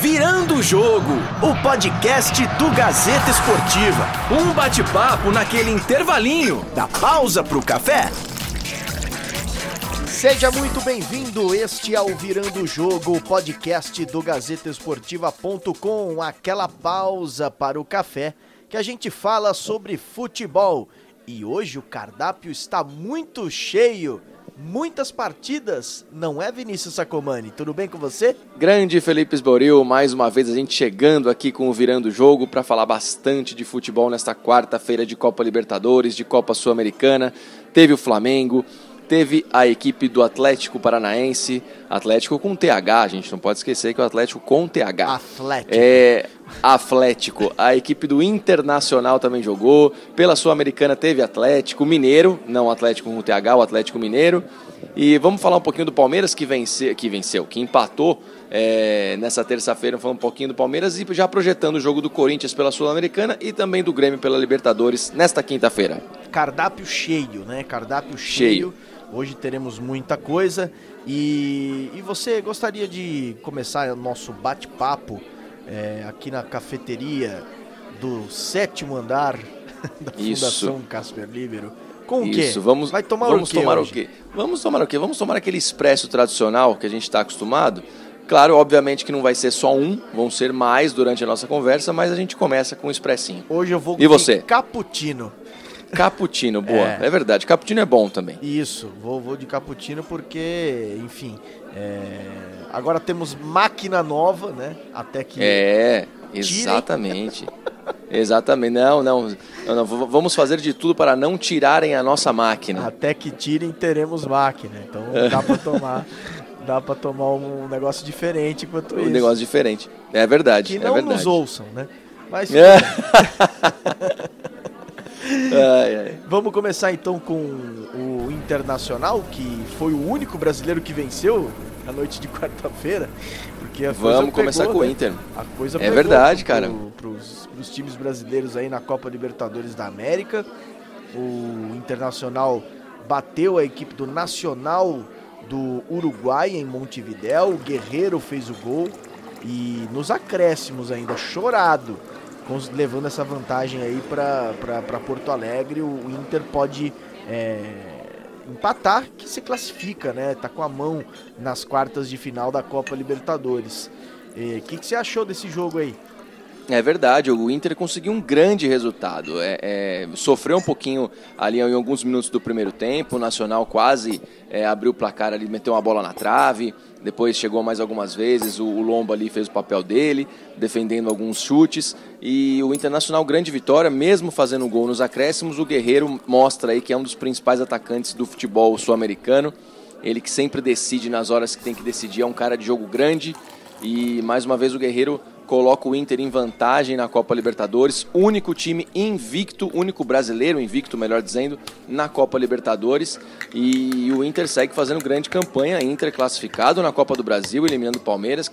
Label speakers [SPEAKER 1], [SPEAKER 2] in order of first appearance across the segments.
[SPEAKER 1] Virando o Jogo, o podcast do Gazeta Esportiva. Um bate-papo naquele intervalinho da pausa pro café.
[SPEAKER 2] Seja muito bem-vindo, este é o Virando o Jogo, o podcast do GazetaEsportiva.com, aquela pausa para o café que a gente fala sobre futebol. E hoje o cardápio está muito cheio muitas partidas, não é Vinícius Sacomani? Tudo bem com você?
[SPEAKER 3] Grande Felipe Esboril, mais uma vez a gente chegando aqui com o Virando o Jogo para falar bastante de futebol nesta quarta-feira de Copa Libertadores, de Copa Sul-Americana. Teve o Flamengo, teve a equipe do Atlético Paranaense, Atlético com TH, a gente não pode esquecer que é o Atlético com TH.
[SPEAKER 2] Atlético.
[SPEAKER 3] É, Atlético. A equipe do Internacional também jogou. Pela Sul-Americana teve Atlético Mineiro, não Atlético com TH, o Atlético Mineiro. E vamos falar um pouquinho do Palmeiras que, vence, que venceu, que empatou é, nessa terça-feira. Falar um pouquinho do Palmeiras e já projetando o jogo do Corinthians pela Sul-Americana e também do Grêmio pela Libertadores nesta quinta-feira.
[SPEAKER 2] Cardápio cheio, né? Cardápio cheio. cheio. Hoje teremos muita coisa. E, e você gostaria de começar o nosso bate-papo é, aqui na cafeteria do sétimo andar da Fundação Casper Libero? Com o quê?
[SPEAKER 3] Isso, vamos,
[SPEAKER 2] Vai tomar
[SPEAKER 3] vamos
[SPEAKER 2] o quê?
[SPEAKER 3] Tomar
[SPEAKER 2] hoje?
[SPEAKER 3] o quê? Vamos tomar o quê? Vamos tomar aquele expresso tradicional que a gente está acostumado. Claro, obviamente que não vai ser só um, vão ser mais durante a nossa conversa, mas a gente começa com um expressinho.
[SPEAKER 2] Hoje eu vou
[SPEAKER 3] e você?
[SPEAKER 2] cappuccino.
[SPEAKER 3] Cappuccino, boa. É. é. verdade. Cappuccino é bom também.
[SPEAKER 2] Isso, vou, vou de cappuccino porque, enfim, é... agora temos máquina nova, né? Até que.
[SPEAKER 3] É, exatamente. exatamente. Não, não, não, não, Vamos fazer de tudo para não tirarem a nossa máquina.
[SPEAKER 2] Até que tirem, teremos máquina. Então dá para tomar. dá para tomar um negócio diferente enquanto um isso.
[SPEAKER 3] Um negócio diferente. É verdade.
[SPEAKER 2] Que não
[SPEAKER 3] é verdade.
[SPEAKER 2] nos ouçam, né? Mas.
[SPEAKER 3] É. Ai, ai.
[SPEAKER 2] Vamos começar então com o Internacional, que foi o único brasileiro que venceu na noite de quarta-feira. Porque a
[SPEAKER 3] Vamos começar com
[SPEAKER 2] né?
[SPEAKER 3] o Inter.
[SPEAKER 2] A coisa
[SPEAKER 3] é verdade,
[SPEAKER 2] pro,
[SPEAKER 3] cara.
[SPEAKER 2] Para os times brasileiros aí na Copa Libertadores da América. O Internacional bateu a equipe do Nacional do Uruguai em Montevidéu. O Guerreiro fez o gol. E nos acréscimos ainda, chorado levando essa vantagem aí para Porto Alegre, o Inter pode é, empatar, que se classifica, né? Tá com a mão nas quartas de final da Copa Libertadores. O que, que você achou desse jogo aí?
[SPEAKER 3] É verdade, o Inter conseguiu um grande resultado. É, é, sofreu um pouquinho ali em alguns minutos do primeiro tempo. O Nacional quase é, abriu o placar ali, meteu uma bola na trave. Depois chegou mais algumas vezes. O, Lomba ali fez o papel dele, defendendo alguns chutes. E o Internacional, grande vitória, mesmo fazendo gol nos acréscimos. O Guerreiro mostra aí que é um dos principais atacantes do futebol sul-americano. Ele que sempre decide nas horas que tem que decidir. É um cara de jogo grande. E mais uma vez o Guerreiro coloca o Inter em vantagem na Copa Libertadores, único time invicto, único brasileiro invicto, melhor dizendo, na Copa Libertadores. E o Inter segue fazendo grande campanha, Inter classificado na Copa do Brasil, eliminando o Palmeiras,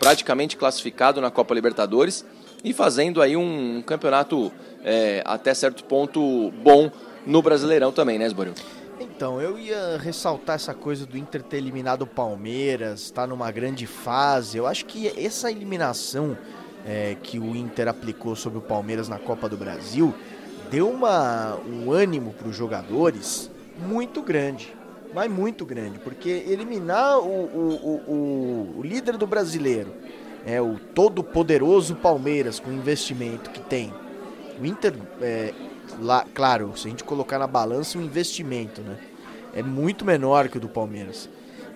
[SPEAKER 3] praticamente classificado na Copa Libertadores e fazendo aí um campeonato é, até certo ponto bom no Brasileirão também, né, Esboril?
[SPEAKER 2] Então, eu ia ressaltar essa coisa do Inter ter eliminado o Palmeiras, está numa grande fase. Eu acho que essa eliminação é, que o Inter aplicou sobre o Palmeiras na Copa do Brasil deu uma, um ânimo para os jogadores muito grande. Mas muito grande, porque eliminar o, o, o, o líder do brasileiro, é o todo poderoso Palmeiras com o investimento que tem. O Inter é, lá, claro, se a gente colocar na balança o investimento, né? É muito menor que o do Palmeiras.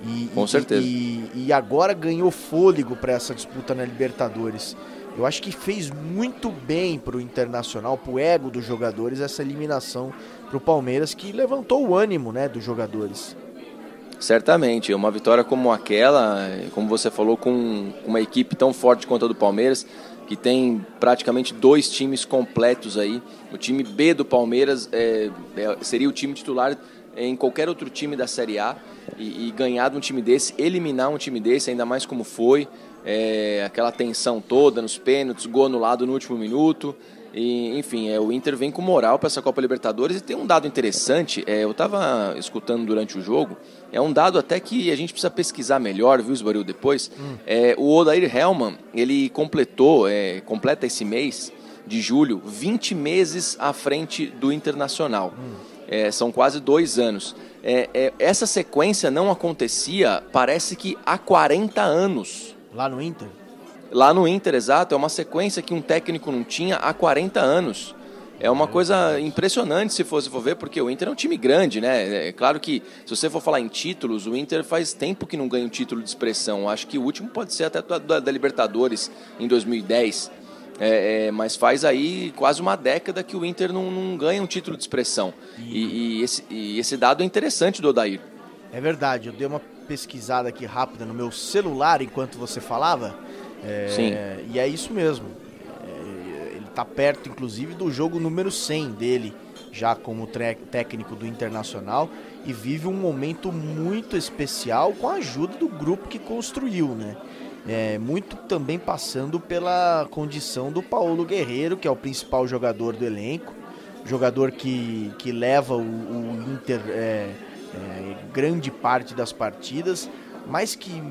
[SPEAKER 3] E, Com e, certeza.
[SPEAKER 2] E, e, agora ganhou fôlego para essa disputa na Libertadores. Eu acho que fez muito bem para o Internacional, para o ego dos jogadores, essa eliminação para o Palmeiras, que levantou o ânimo né, dos jogadores.
[SPEAKER 3] Certamente, uma vitória como aquela, como você falou, com uma equipe tão forte quanto a do Palmeiras, que tem praticamente dois times completos aí. O time B do Palmeiras é, é, seria o time titular em qualquer outro time da Série A e, e, ganhar de um time desse, eliminar um time desse, ainda mais como foi, é, aquela tensão toda nos pênaltis, gol anulado no último minuto. E, enfim, é, o Inter vem com moral para essa Copa Libertadores e tem um dado interessante. É, eu estava escutando durante o jogo. É um dado até que a gente precisa pesquisar melhor, viu, Esbaril, depois. Hum. É, o Odair Hellman, ele completou, é, completa esse mês de julho, 20 meses à frente do Internacional. Hum. É, são quase dois anos. É, é, essa sequência não acontecia, parece que há 40 anos.
[SPEAKER 2] Lá no Inter?
[SPEAKER 3] Lá no Inter, exato. É uma sequência que um técnico não tinha há 40 anos. É uma coisa impressionante se você for ver, porque o Inter é um time grande, né? É claro que, se você for falar em títulos, o Inter faz tempo que não ganha um título de expressão. Acho que o último pode ser até da, da Libertadores, em 2010. É, é, mas faz aí quase uma década que o Inter não, não ganha um título de expressão. E, e, esse, e, esse, dado é interessante do Odair.
[SPEAKER 2] É verdade, eu dei uma pesquisada aqui rápida no meu celular enquanto você falava. É, Sim. E é isso mesmo. É, ele está perto, inclusive, do jogo número 100 dele, já como técnico do Internacional, e vive um momento muito especial com a ajuda do grupo que construiu, né? É, muito também passando pela condição do Paulo Guerreiro, que é o principal jogador do elenco, jogador que, que leva o, o Inter é, é, grande parte das partidas, mas que,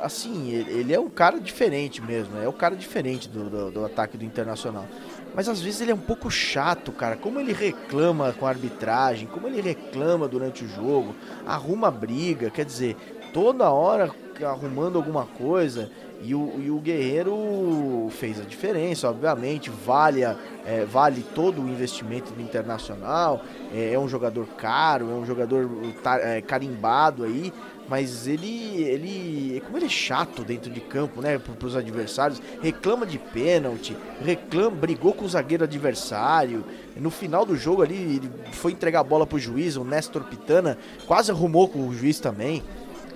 [SPEAKER 2] assim, ele é um cara diferente mesmo, é o cara diferente do, do, do ataque do Internacional. Mas às vezes ele é um pouco chato, cara. Como ele reclama com a arbitragem, como ele reclama durante o jogo, arruma briga, quer dizer, toda hora arrumando alguma coisa. E o, e o Guerreiro fez a diferença, obviamente, vale, é, vale todo o investimento do Internacional, é, é um jogador caro, é um jogador é, carimbado aí, mas ele, ele, como ele é chato dentro de campo, né, para os adversários, reclama de pênalti, reclama, brigou com o zagueiro adversário, no final do jogo ali ele foi entregar a bola pro juiz, o Néstor Pitana quase arrumou com o juiz também.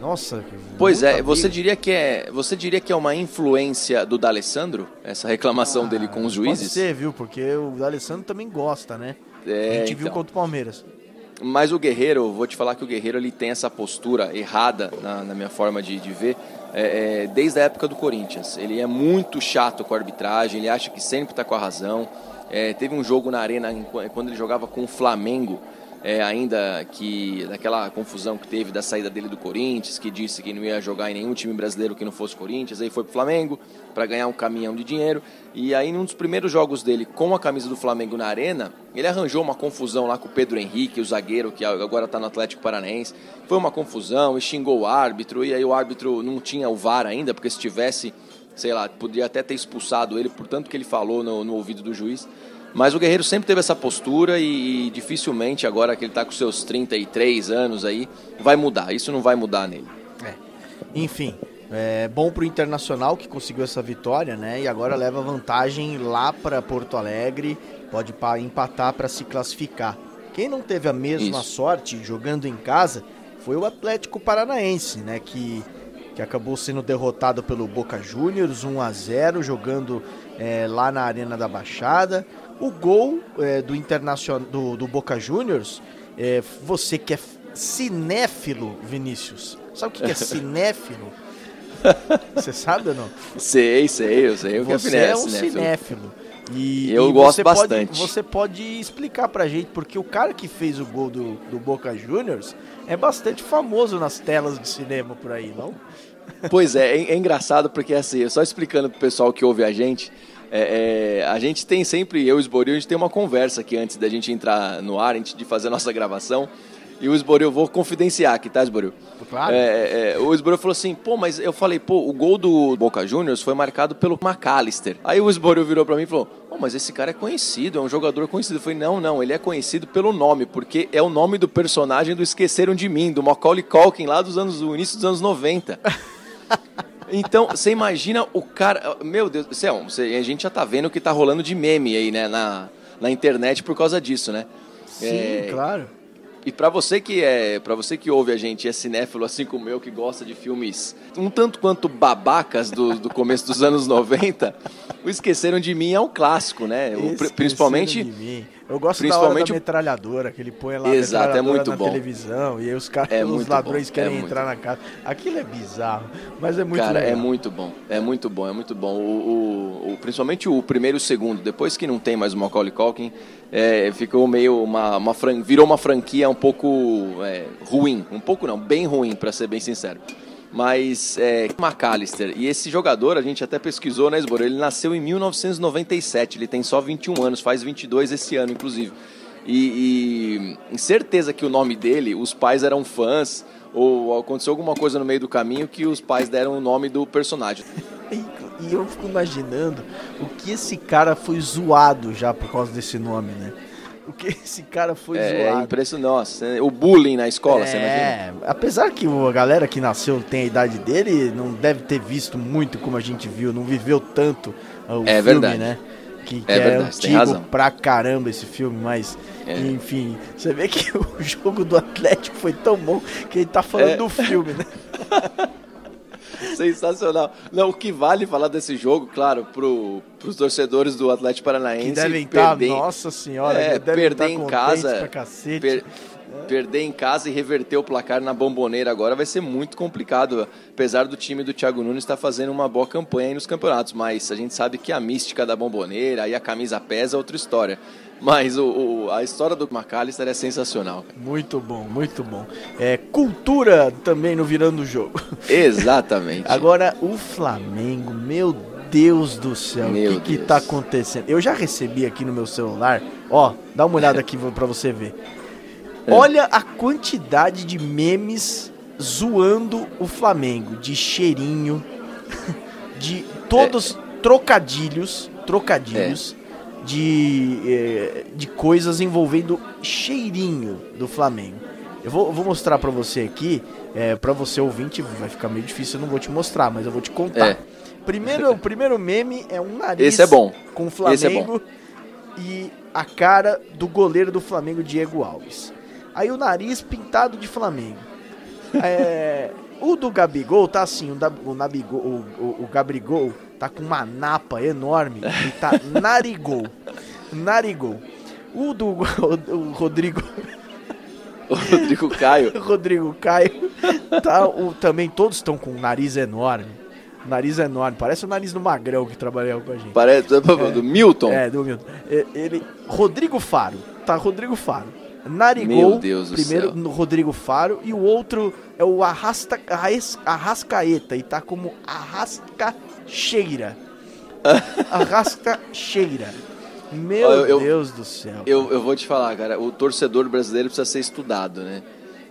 [SPEAKER 2] Nossa.
[SPEAKER 3] Pois é, você diria que é, você diria que é uma influência do D'Alessandro essa reclamação ah, dele com os juízes?
[SPEAKER 2] Pode ser, viu? Porque o D'Alessandro também gosta, né? É, a gente então. viu contra o Palmeiras.
[SPEAKER 3] Mas o Guerreiro, vou te falar que o Guerreiro ele tem essa postura errada na, na minha forma de, de ver, é, é, desde a época do Corinthians. Ele é muito chato com a arbitragem, ele acha que sempre está com a razão. É, teve um jogo na arena quando ele jogava com o Flamengo é, ainda que daquela confusão que teve da saída dele do Corinthians, que disse que não ia jogar em nenhum time brasileiro que não fosse Corinthians, aí foi pro Flamengo para ganhar um caminhão de dinheiro. E aí, num dos primeiros jogos dele com a camisa do Flamengo na arena, ele arranjou uma confusão lá com o Pedro Henrique, o zagueiro que agora está no Atlético Paranaense. Foi uma confusão e xingou o árbitro, e aí o árbitro não tinha o VAR ainda, porque se tivesse, sei lá, poderia até ter expulsado ele por tanto que ele falou no, no ouvido do juiz. Mas o Guerreiro sempre teve essa postura e, e dificilmente, agora que ele está com seus 33 anos aí, vai mudar. Isso não vai mudar nele.
[SPEAKER 2] É. Enfim, é bom para o Internacional que conseguiu essa vitória, né? E agora leva vantagem lá para Porto Alegre, pode empatar para se classificar. Quem não teve a mesma Isso. sorte jogando em casa foi o Atlético Paranaense, né? Que, que acabou sendo derrotado pelo Boca Juniors 1 a 0 jogando é, lá na Arena da Baixada. O gol é, do Internacional do, do Boca Juniors, é, você que é cinéfilo, Vinícius. Sabe o que é cinéfilo? Você sabe ou não?
[SPEAKER 3] Sei, sei, eu sei.
[SPEAKER 2] O você
[SPEAKER 3] que
[SPEAKER 2] é, é um cinéfilo.
[SPEAKER 3] E, eu e gosto bastante.
[SPEAKER 2] Pode, você pode explicar pra gente, porque o cara que fez o gol do, do Boca Juniors é bastante famoso nas telas de cinema por aí, não?
[SPEAKER 3] Pois é, é, é engraçado porque assim, só explicando pro pessoal que ouve a gente, é, é, a gente tem sempre, eu e o Esboril, a gente tem uma conversa aqui antes da gente entrar no ar, antes de fazer a nossa gravação. E o Esboril, vou confidenciar aqui, tá, Esboril?
[SPEAKER 2] Claro.
[SPEAKER 3] É, é, é o Esboril falou assim, pô, mas eu falei, pô, o gol do Boca Juniors foi marcado pelo McAllister. Aí o Esboril virou pra mim e falou, pô, mas esse cara é conhecido, é um jogador conhecido. Eu falei, não, não, ele é conhecido pelo nome, porque é o nome do personagem do Esqueceram de Mim, do Macaulay Culkin, lá dos anos, do início dos anos 90. Então, você imagina o cara. Meu Deus do céu, a gente já tá vendo o que tá rolando de meme aí, né, na, na internet por causa disso, né?
[SPEAKER 2] Sim, é, claro.
[SPEAKER 3] E para você que é, para você que ouve a gente, é cinéfilo assim como eu que gosta de filmes um tanto quanto babacas do, do começo dos anos 90, o Esqueceram de Mim é um clássico, né? O, principalmente
[SPEAKER 2] Eu gosto Principalmente da da metralhadora, que ele põe lá
[SPEAKER 3] Exato, é muito
[SPEAKER 2] na
[SPEAKER 3] bom.
[SPEAKER 2] televisão e aí os, caras, é os ladrões bom. querem é entrar na casa. Aquilo é bizarro, mas é muito
[SPEAKER 3] Cara, é
[SPEAKER 2] legal.
[SPEAKER 3] é muito bom. É muito bom, é muito bom. O, o, o, principalmente o primeiro e o segundo, depois que não tem mais o Macaulay Culkin, é, ficou meio uma, uma fran... virou uma franquia um pouco é, ruim, um pouco não, bem ruim, para ser bem sincero. Mas é McAllister, e esse jogador a gente até pesquisou, né, Esboro? Ele nasceu em 1997, ele tem só 21 anos, faz 22 esse ano, inclusive. E, e certeza que o nome dele, os pais eram fãs, ou aconteceu alguma coisa no meio do caminho que os pais deram o nome do personagem.
[SPEAKER 2] E eu fico imaginando o que esse cara foi zoado já por causa desse nome, né? O que esse cara foi
[SPEAKER 3] é,
[SPEAKER 2] zoado.
[SPEAKER 3] É impressionante. Nossa, o bullying na escola, é, você
[SPEAKER 2] imagina? apesar que a galera que nasceu tem a idade dele, não deve ter visto muito como a gente viu, não viveu tanto o é filme, verdade. né? Que, que é, é antigo pra caramba esse filme, mas é. enfim, você vê que o jogo do Atlético foi tão bom que ele tá falando é. do filme, né?
[SPEAKER 3] Sensacional. Não, o que vale falar desse jogo, claro, pro, pros torcedores do Atlético Paranaense. Que
[SPEAKER 2] devem estar, nossa senhora,
[SPEAKER 3] é, perder em casa. Per, perder em casa e reverter o placar na bomboneira agora vai ser muito complicado. Apesar do time do Thiago Nunes estar fazendo uma boa campanha aí nos campeonatos, mas a gente sabe que a mística da bomboneira e a camisa pesa é outra história. Mas o, o, a história do McAllister é sensacional.
[SPEAKER 2] Muito bom, muito bom. É cultura também no virando o jogo.
[SPEAKER 3] Exatamente.
[SPEAKER 2] Agora o Flamengo, meu Deus do céu, o que, que tá acontecendo? Eu já recebi aqui no meu celular, ó, dá uma olhada aqui para você ver. É. Olha a quantidade de memes zoando o Flamengo, de cheirinho, de todos é. trocadilhos, trocadilhos. É de, eh, de coisas envolvendo cheirinho do Flamengo. Eu vou, vou mostrar para você aqui, é, eh, para você ouvinte, vai ficar meio difícil, eu não vou te mostrar, mas eu vou te contar. É. Primeiro, o primeiro meme é um nariz
[SPEAKER 3] Esse é bom.
[SPEAKER 2] com o Flamengo é e a cara do goleiro do Flamengo, Diego Alves. Aí o nariz pintado de Flamengo. É, o do Gabigol tá assim, o, da, o, Nabigol, o, o, o Gabrigol tá com uma napa enorme e tá narigol. Narigol. O do o Rodrigo.
[SPEAKER 3] O Rodrigo Caio.
[SPEAKER 2] Rodrigo Caio. Tá, o, também todos estão com um nariz enorme. Nariz enorme, parece o nariz do Magrão que trabalhou com a gente.
[SPEAKER 3] Parece é, do Milton.
[SPEAKER 2] É, do Milton. Ele, Rodrigo Faro. Tá, Rodrigo Faro. Narigol, primeiro no Rodrigo Faro, e o outro é o Arrasta, Arrascaeta, e tá como Arrasca cheira. Arrasta cheira. Meu eu, eu, Deus do céu.
[SPEAKER 3] Eu, eu vou te falar, cara, o torcedor brasileiro precisa ser estudado, né?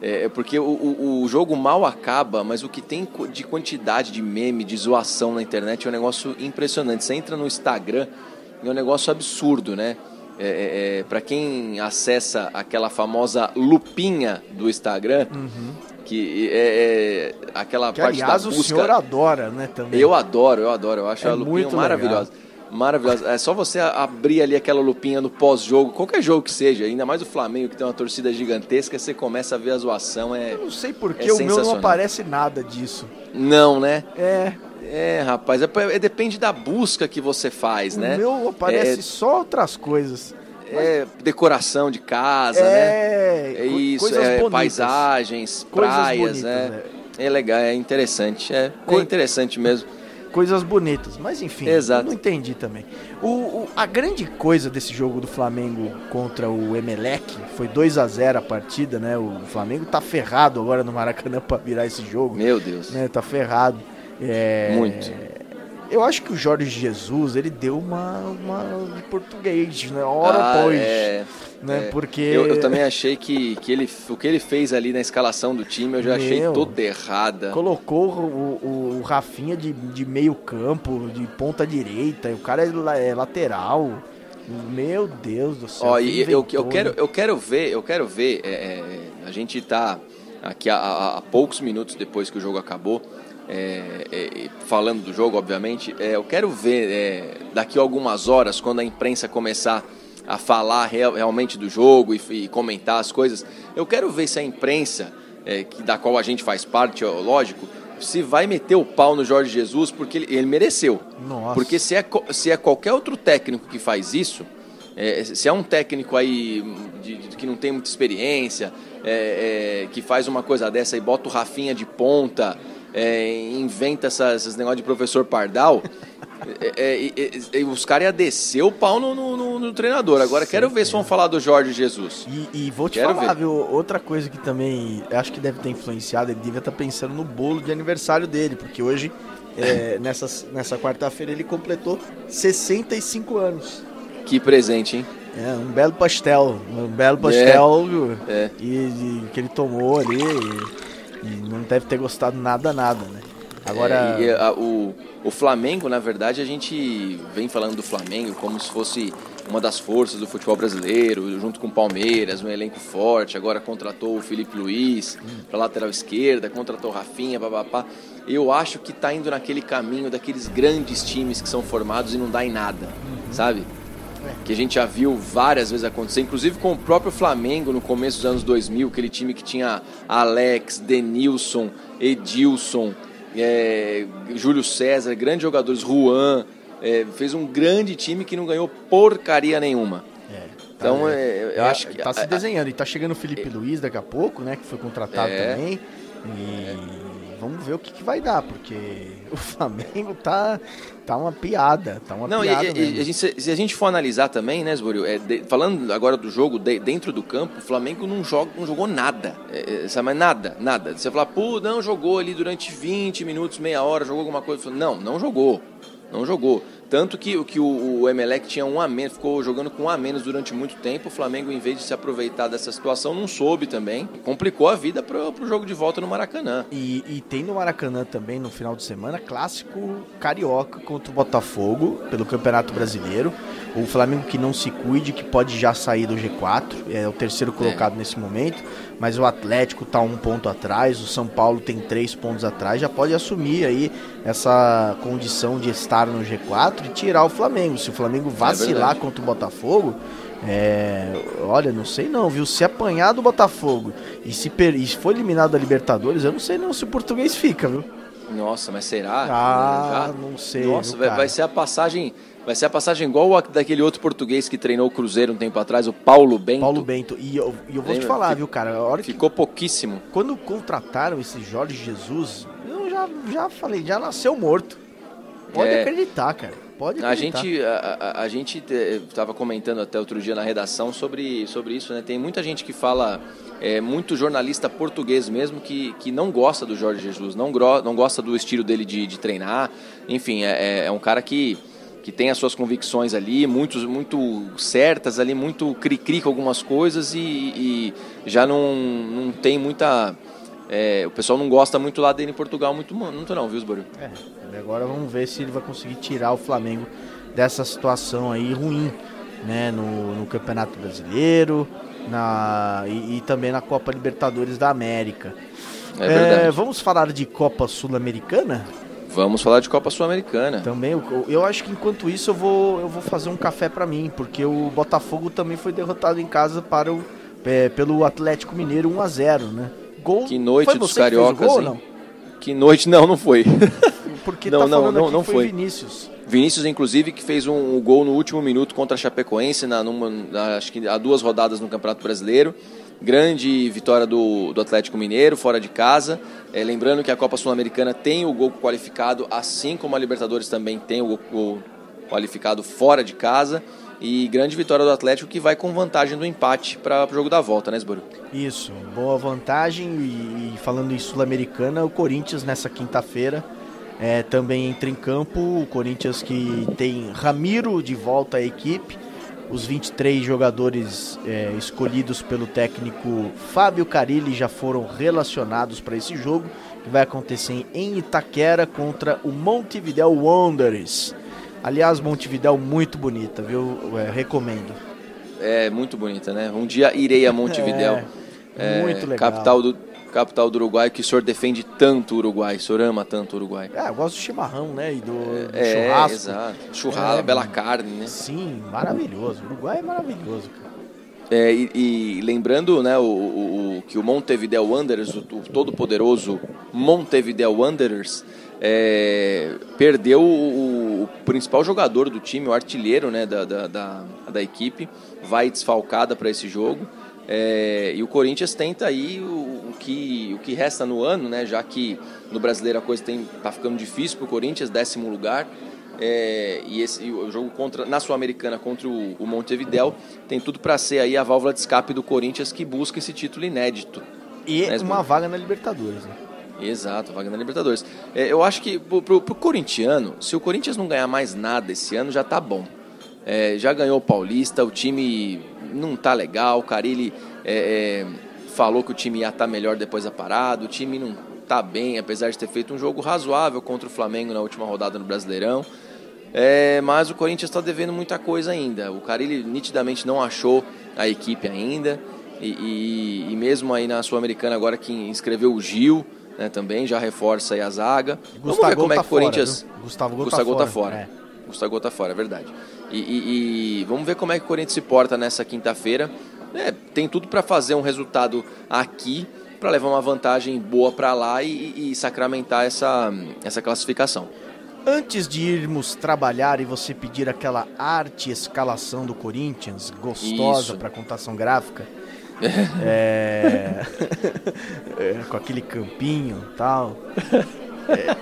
[SPEAKER 3] É, é porque o, o, o, jogo mal acaba, mas o que tem de quantidade de meme, de zoação na internet é um negócio impressionante. Você entra no Instagram, é um negócio absurdo, né? É, é, é para quem acessa aquela famosa lupinha do Instagram, uhum que é, é aquela que, parte aliás, da busca. o
[SPEAKER 2] senhor adora, né, também.
[SPEAKER 3] Eu adoro, eu adoro, eu acho é a lupinha maravilhosa. Legal. Maravilhosa. É só você abrir ali aquela lupinha no pós-jogo, qualquer jogo que seja, ainda mais o Flamengo que tem uma torcida gigantesca, você começa a ver a zoação. É,
[SPEAKER 2] eu não sei porquê, é o meu não aparece nada disso.
[SPEAKER 3] Não, né?
[SPEAKER 2] É.
[SPEAKER 3] É, rapaz, é, é, depende da busca que você faz,
[SPEAKER 2] o
[SPEAKER 3] né?
[SPEAKER 2] O meu aparece é, só outras coisas.
[SPEAKER 3] É decoração de casa, né? é, né? É isso, é paisagens, coisas praias, né? né? É legal, é interessante, é, Co é interessante mesmo.
[SPEAKER 2] Coisas bonitas, mas enfim, Exato. não entendi também. O, o, a grande coisa desse jogo do Flamengo contra o Emelec foi 2 a 0 a partida, né? O Flamengo tá ferrado agora no Maracanã para virar esse jogo.
[SPEAKER 3] Meu Deus.
[SPEAKER 2] Né? Tá ferrado. É...
[SPEAKER 3] Muito
[SPEAKER 2] eu acho que o Jorge Jesus, ele deu uma, uma de português, né? Hora ah, após. É, né?
[SPEAKER 3] É.
[SPEAKER 2] Porque...
[SPEAKER 3] Eu, eu, também achei que, que ele, o que ele fez ali na escalação do time, eu já Meu, achei toda errada.
[SPEAKER 2] Colocou o, o, o Rafinha de, de meio campo, de ponta direita, o cara é, é lateral. Meu Deus do céu.
[SPEAKER 3] Ó, e eu, eu, quero, eu quero ver, eu quero ver, é, é a gente tá aqui há, há poucos minutos depois que o jogo acabou, é, é, falando do jogo, obviamente, é, eu quero ver é, daqui a algumas horas, quando a imprensa começar a falar real, realmente do jogo e, e, comentar as coisas, eu quero ver se a imprensa, é, que, da qual a gente faz parte, lógico, se vai meter o pau no Jorge Jesus porque ele, ele mereceu.
[SPEAKER 2] Nossa.
[SPEAKER 3] Porque se é, se é qualquer outro técnico que faz isso, É, se é um técnico aí de, de, que não tem muita experiência, que faz uma coisa dessa e bota o Rafinha de ponta, é, inventa essas, esses negócios de professor Pardal, é, é, os caras iam descer o pau no, no, no treinador. Agora quero ver se vão falar do Jorge Jesus.
[SPEAKER 2] E, e vou te quero falar, ver. viu? Outra coisa que também acho que deve ter influenciado, ele devia estar tá pensando no bolo de aniversário dele, porque hoje, nessa, nessa quarta-feira, ele completou 65 anos.
[SPEAKER 3] Que presente, hein?
[SPEAKER 2] É, um belo pastel. Um belo pastel é, é. E, e, que ele tomou ali. E, não deve ter gostado nada, nada, né?
[SPEAKER 3] Agora. É, a, o, o Flamengo, na verdade, a gente vem falando do Flamengo como se fosse uma das forças do futebol brasileiro, junto com o Palmeiras, um elenco forte. Agora contratou o Felipe Luiz para lateral esquerda, contratou o Rafinha, papapá. Eu acho que está indo naquele caminho daqueles grandes times que são formados e não dá em nada, sabe? Que a gente já viu várias vezes acontecer, inclusive com o próprio Flamengo no começo dos anos 2000, aquele time que tinha Alex, Denilson, Edilson, é, Júlio César, grandes jogadores, Juan, é, fez um grande time que não ganhou porcaria nenhuma. É, tá então, é, eu acho que.
[SPEAKER 2] Tá se desenhando. E tá chegando o Felipe Luiz daqui a pouco, né? Que foi contratado é. também. E vamos ver o que, que, vai dar, porque o Flamengo tá, tá uma piada, tá uma
[SPEAKER 3] Não,
[SPEAKER 2] piada.
[SPEAKER 3] E, e, a gente, se a gente for analisar também, né, Zborio, é, de, falando agora do jogo de, dentro do campo, o Flamengo não, joga, não jogou nada, é, é mas nada, nada. Você falar, pô, não jogou ali durante 20 minutos, meia hora, jogou alguma coisa. Não, não jogou, não jogou. Tanto que, que o, o Emelec tinha um a menos, ficou jogando com um a menos durante muito tempo. O Flamengo, em vez de se aproveitar dessa situação, não soube também. Complicou a vida para o jogo de volta no Maracanã.
[SPEAKER 2] E, e, tem no Maracanã também, no final de semana, clássico carioca contra o Botafogo pelo Campeonato Brasileiro. O Flamengo que não se cuide, que pode já sair do G4, é o terceiro colocado é. nesse momento. Mas o Atlético está um ponto atrás, o São Paulo tem três pontos atrás, já pode assumir aí essa condição de estar no G4 e tirar o Flamengo. Se o Flamengo é vacilar é contra o Botafogo, é, olha, não sei não, viu? Se apanhar do Botafogo e se, per, e for eliminado da Libertadores, eu não sei não se o português fica, viu?
[SPEAKER 3] Nossa, mas será?
[SPEAKER 2] Ah, Já? não sei.
[SPEAKER 3] Nossa, viu, vai, vai ser a passagem Vai ser a passagem igual a daquele outro português que treinou o Cruzeiro um tempo atrás, o Paulo Bento.
[SPEAKER 2] Paulo Bento. E eu, e eu vou Lembra? te falar, viu, cara? A hora
[SPEAKER 3] Ficou que, pouquíssimo.
[SPEAKER 2] Quando contrataram esse Jorge Jesus, eu já, já falei, já nasceu morto. Pode é, acreditar, cara. Pode acreditar.
[SPEAKER 3] A gente a, a, a gente estava comentando até outro dia na redação sobre, sobre isso, né? Tem muita gente que fala, é, muito jornalista português mesmo, que, que não gosta do Jorge Jesus, não, não gosta do estilo dele de, de treinar. Enfim, é, é, é um cara que que tem as suas convicções ali, muito, muito certas ali, muito cri-cri com algumas coisas e, e, já não, não tem muita... É, o pessoal não gosta muito lá dele em Portugal, muito, muito não, viu, Sborio?
[SPEAKER 2] É, agora vamos ver se ele vai conseguir tirar o Flamengo dessa situação aí ruim, né, no, no Campeonato Brasileiro na, e, e, também na Copa Libertadores da América.
[SPEAKER 3] É verdade. É,
[SPEAKER 2] vamos falar de Copa Sul-Americana?
[SPEAKER 3] Vamos falar de Copa Sul-Americana.
[SPEAKER 2] Também, eu, eu acho que enquanto isso eu vou, eu vou fazer um café para mim, porque o Botafogo também foi derrotado em casa para o, é, pelo Atlético Mineiro 1 a 0 né?
[SPEAKER 3] Gol. Que noite foi dos cariocas, gol, não? Que noite não, não foi.
[SPEAKER 2] Porque não, tá não, não, não foi, foi Vinícius.
[SPEAKER 3] Vinícius, inclusive, que fez um, um, gol no último minuto contra a Chapecoense, na, numa, na, acho que há duas rodadas no Campeonato Brasileiro. Grande vitória do, do Atlético Mineiro, fora de casa. É, lembrando que a Copa Sul-Americana tem o gol qualificado, assim como a Libertadores também tem o gol qualificado fora de casa. E grande vitória do Atlético que vai com vantagem do empate para o jogo da volta, né, Sboro?
[SPEAKER 2] Isso, boa vantagem. E, e falando em Sul-Americana, o Corinthians nessa quinta-feira é, também entra em campo. O Corinthians que tem Ramiro de volta à equipe os 23 jogadores é, escolhidos pelo técnico Fábio Carilli já foram relacionados para esse jogo, que vai acontecer em Itaquera contra o Montevideo Wanderers. Aliás, Montevideo muito bonita, viu? É, recomendo.
[SPEAKER 3] É muito bonita, né? Um dia irei a Montevideo.
[SPEAKER 2] É, muito legal.
[SPEAKER 3] Capital do, capital do Uruguai, que o senhor defende tanto o Uruguai, o senhor ama tanto o Uruguai.
[SPEAKER 2] É, eu gosto do chimarrão, né? E do, do é, churrasco.
[SPEAKER 3] Exato. Churrasco, é, bela carne, né?
[SPEAKER 2] Sim, maravilhoso. O Uruguai é maravilhoso, cara.
[SPEAKER 3] É, e, e, lembrando né, o, o, que o Montevideo Wanderers, o, o todo-poderoso Montevideo Wanderers, é, perdeu o, o, principal jogador do time, o artilheiro né, da, da, da, da equipe, vai desfalcada para esse jogo. É, e o Corinthians tenta aí o, o, que, o que resta no ano, né, já que no brasileiro a coisa está ficando difícil para o Corinthians, décimo lugar. É, e esse o jogo contra na sul-americana contra o, o Montevidéu tem tudo para ser aí a válvula de escape do Corinthians que busca esse título inédito.
[SPEAKER 2] E né, uma vaga na Libertadores né?
[SPEAKER 3] exato vaga na Libertadores. É, eu acho que pro, pro, pro, corintiano se o Corinthians não ganhar mais nada esse ano já tá bom. É, já ganhou o Paulista o time não tá legal o Carilli é, é, falou que o time ia estar tá melhor depois da parada o time não tá bem apesar de ter feito um jogo razoável contra o Flamengo na última rodada no Brasileirão é, mas o Corinthians está devendo muita coisa ainda. O Carilli nitidamente não achou a equipe ainda. E, e, e mesmo aí na Sul-Americana, agora que inscreveu o Gil, né, também já reforça aí a zaga.
[SPEAKER 2] Gustavo Vamos ver como é que o Corinthians. Fora,
[SPEAKER 3] Gustavo Gol Gustavo tá fora. É. Gustavo tá fora, é verdade. E, e, vamos ver como é que o Corinthians se porta nessa quinta-feira. É, tem tudo para fazer um resultado aqui para levar uma vantagem boa para lá e, e, sacramentar essa, essa classificação.
[SPEAKER 2] Antes de irmos trabalhar e você pedir aquela arte escalação do Corinthians, gostosa para contação gráfica, é... é, com aquele campinho e tal, é...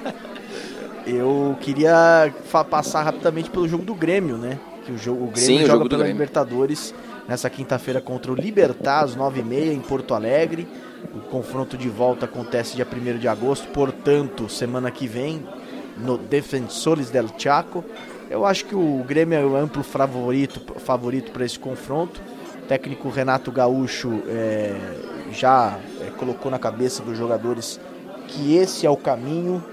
[SPEAKER 2] eu queria passar rapidamente pelo jogo do Grêmio, né? Que o, jogo, o Grêmio Sim, joga pela Libertadores nessa quinta-feira contra o Libertar às 9h30 em Porto Alegre. O confronto de volta acontece dia 1 de agosto, portanto, semana que vem, no Defensores del Chaco. Eu acho que o Grêmio é o amplo favorito favorito para esse confronto. O técnico Renato Gaúcho é, já é, colocou na cabeça dos jogadores que esse é o caminho.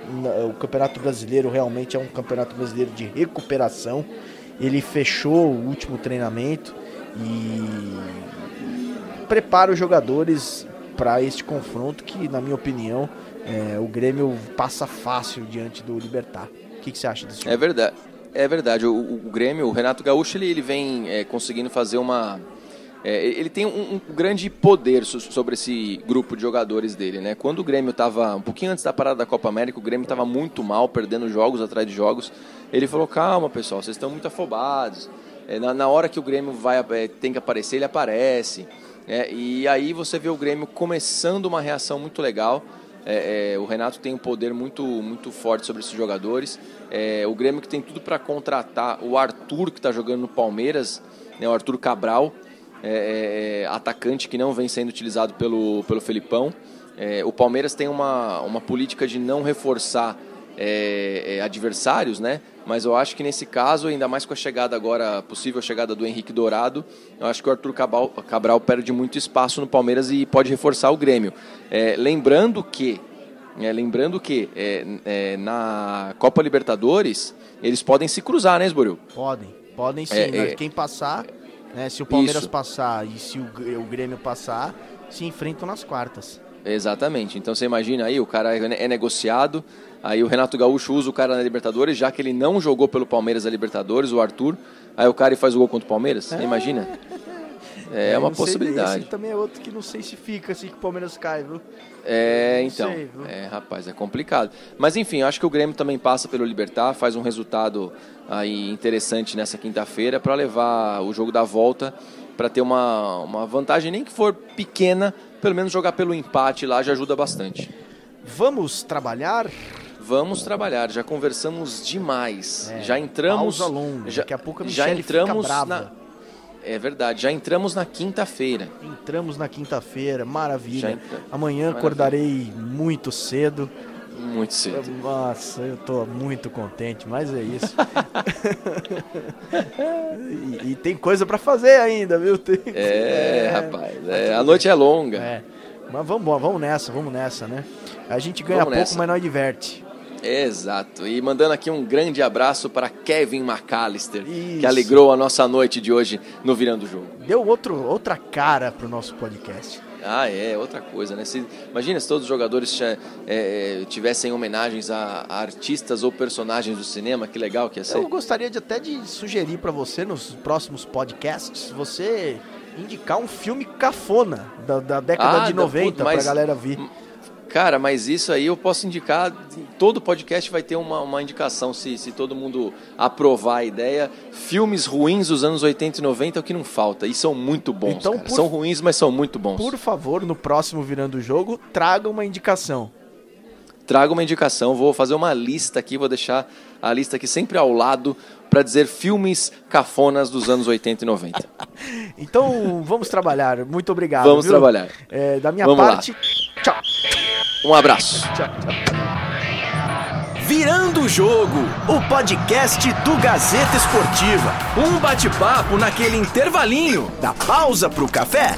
[SPEAKER 2] O Campeonato Brasileiro realmente é um Campeonato Brasileiro de recuperação. Ele fechou o último treinamento e prepara os jogadores para este confronto que, na minha opinião, é, o Grêmio passa fácil diante do Libertar. O que, que você acha disso?
[SPEAKER 3] É verdade. É verdade. O, o Grêmio, o Renato Gaúcho, ele, ele vem é, conseguindo fazer uma. É, ele tem um, um, grande poder sobre esse grupo de jogadores dele, né? Quando o Grêmio estava um pouquinho antes da parada da Copa América, o Grêmio estava muito mal, perdendo jogos atrás de jogos. Ele falou: "Calma, pessoal, vocês estão muito afobados. É, na, na, hora que o Grêmio vai é, tem que aparecer, ele aparece." É, e aí você vê o Grêmio começando uma reação muito legal. É, é, o Renato tem um poder muito, muito forte sobre esses jogadores. É, o Grêmio que tem tudo para contratar o Arthur, que está jogando no Palmeiras, né, o Arthur Cabral, atacante que não vem sendo utilizado pelo, pelo Felipão. o Palmeiras tem uma, uma política de não reforçar adversários, né? Mas eu acho que nesse caso, ainda mais com a chegada agora, possível chegada do Henrique Dourado, eu acho que o Arthur Cabral, Cabral perde muito espaço no Palmeiras e pode reforçar o Grêmio. É, lembrando que, é, lembrando que é, é na Copa Libertadores eles podem se cruzar, né, Esboril?
[SPEAKER 2] Podem, podem sim. É, é. Quem passar, né, se o Palmeiras Isso. passar e se o, o Grêmio passar, se enfrentam nas quartas.
[SPEAKER 3] Exatamente. Então você imagina aí, o cara é negociado, aí o Renato Gaúcho usa o cara na Libertadores, já que ele não jogou pelo Palmeiras a Libertadores, o Arthur, aí o cara faz o gol contra o Palmeiras, é. imagina. É, é uma possibilidade.
[SPEAKER 2] Esse também é outro que não sei se fica assim que o Palmeiras cai, viu?
[SPEAKER 3] É, então. Sei, é, rapaz, é complicado. Mas enfim, acho que o Grêmio também passa pelo Libertar, faz um resultado aí interessante nessa quinta-feira para levar o jogo da volta para ter uma, uma vantagem, nem que for pequena, pelo menos jogar pelo empate lá já ajuda bastante.
[SPEAKER 2] Vamos trabalhar?
[SPEAKER 3] Vamos trabalhar, já conversamos demais. É, já entramos.
[SPEAKER 2] Pausa longa.
[SPEAKER 3] Já,
[SPEAKER 2] Daqui a pouco a
[SPEAKER 3] já entramos na. É verdade, já entramos na quinta-feira.
[SPEAKER 2] Entramos na quinta-feira, maravilha. Entra... Amanhã maravilha. acordarei muito cedo.
[SPEAKER 3] Muito cedo.
[SPEAKER 2] Nossa, eu tô muito contente, mas é isso. e, e, tem coisa para fazer ainda, viu? Tem...
[SPEAKER 3] É, é, rapaz, é, a noite é longa. É.
[SPEAKER 2] Mas vamos, vamos nessa, vamos nessa, né? A gente ganha vamos pouco, nessa. mas nós diverte.
[SPEAKER 3] Exato. E mandando aqui um grande abraço para Kevin McAllister, Isso. que alegrou a nossa noite de hoje no Virando o Jogo.
[SPEAKER 2] Deu outro, outra cara pro nosso podcast.
[SPEAKER 3] Ah, é, outra coisa, né? Se, imagina se todos os jogadores é, é, tivessem homenagens a, a, artistas ou personagens do cinema, que legal que ia ser.
[SPEAKER 2] Eu gostaria de até de sugerir para você nos próximos podcasts, você indicar um filme cafona da, da década ah, de 90 para a galera ver.
[SPEAKER 3] Cara, mas isso aí eu posso indicar. Todo podcast vai ter uma, uma indicação, se, se todo mundo aprovar a ideia. Filmes ruins dos anos 80 e 90 é o que não falta. E são muito bons.
[SPEAKER 2] Então, por-
[SPEAKER 3] São ruins, mas são muito bons.
[SPEAKER 2] Por favor, no próximo Virando o Jogo, traga uma indicação.
[SPEAKER 3] Traga uma indicação. Vou fazer uma lista aqui, vou deixar a lista aqui sempre ao lado para dizer filmes cafonas dos anos 80 e 90.
[SPEAKER 2] Então, vamos trabalhar. Muito obrigado.
[SPEAKER 3] Vamos
[SPEAKER 2] viu?
[SPEAKER 3] trabalhar.
[SPEAKER 2] É, da minha
[SPEAKER 3] Vamos lá.
[SPEAKER 2] parte, tchau.
[SPEAKER 3] Um abraço.
[SPEAKER 2] Tchau, tchau.
[SPEAKER 1] Virando o Jogo, o podcast do Gazeta Esportiva. Um bate-papo naquele intervalinho da pausa pro café.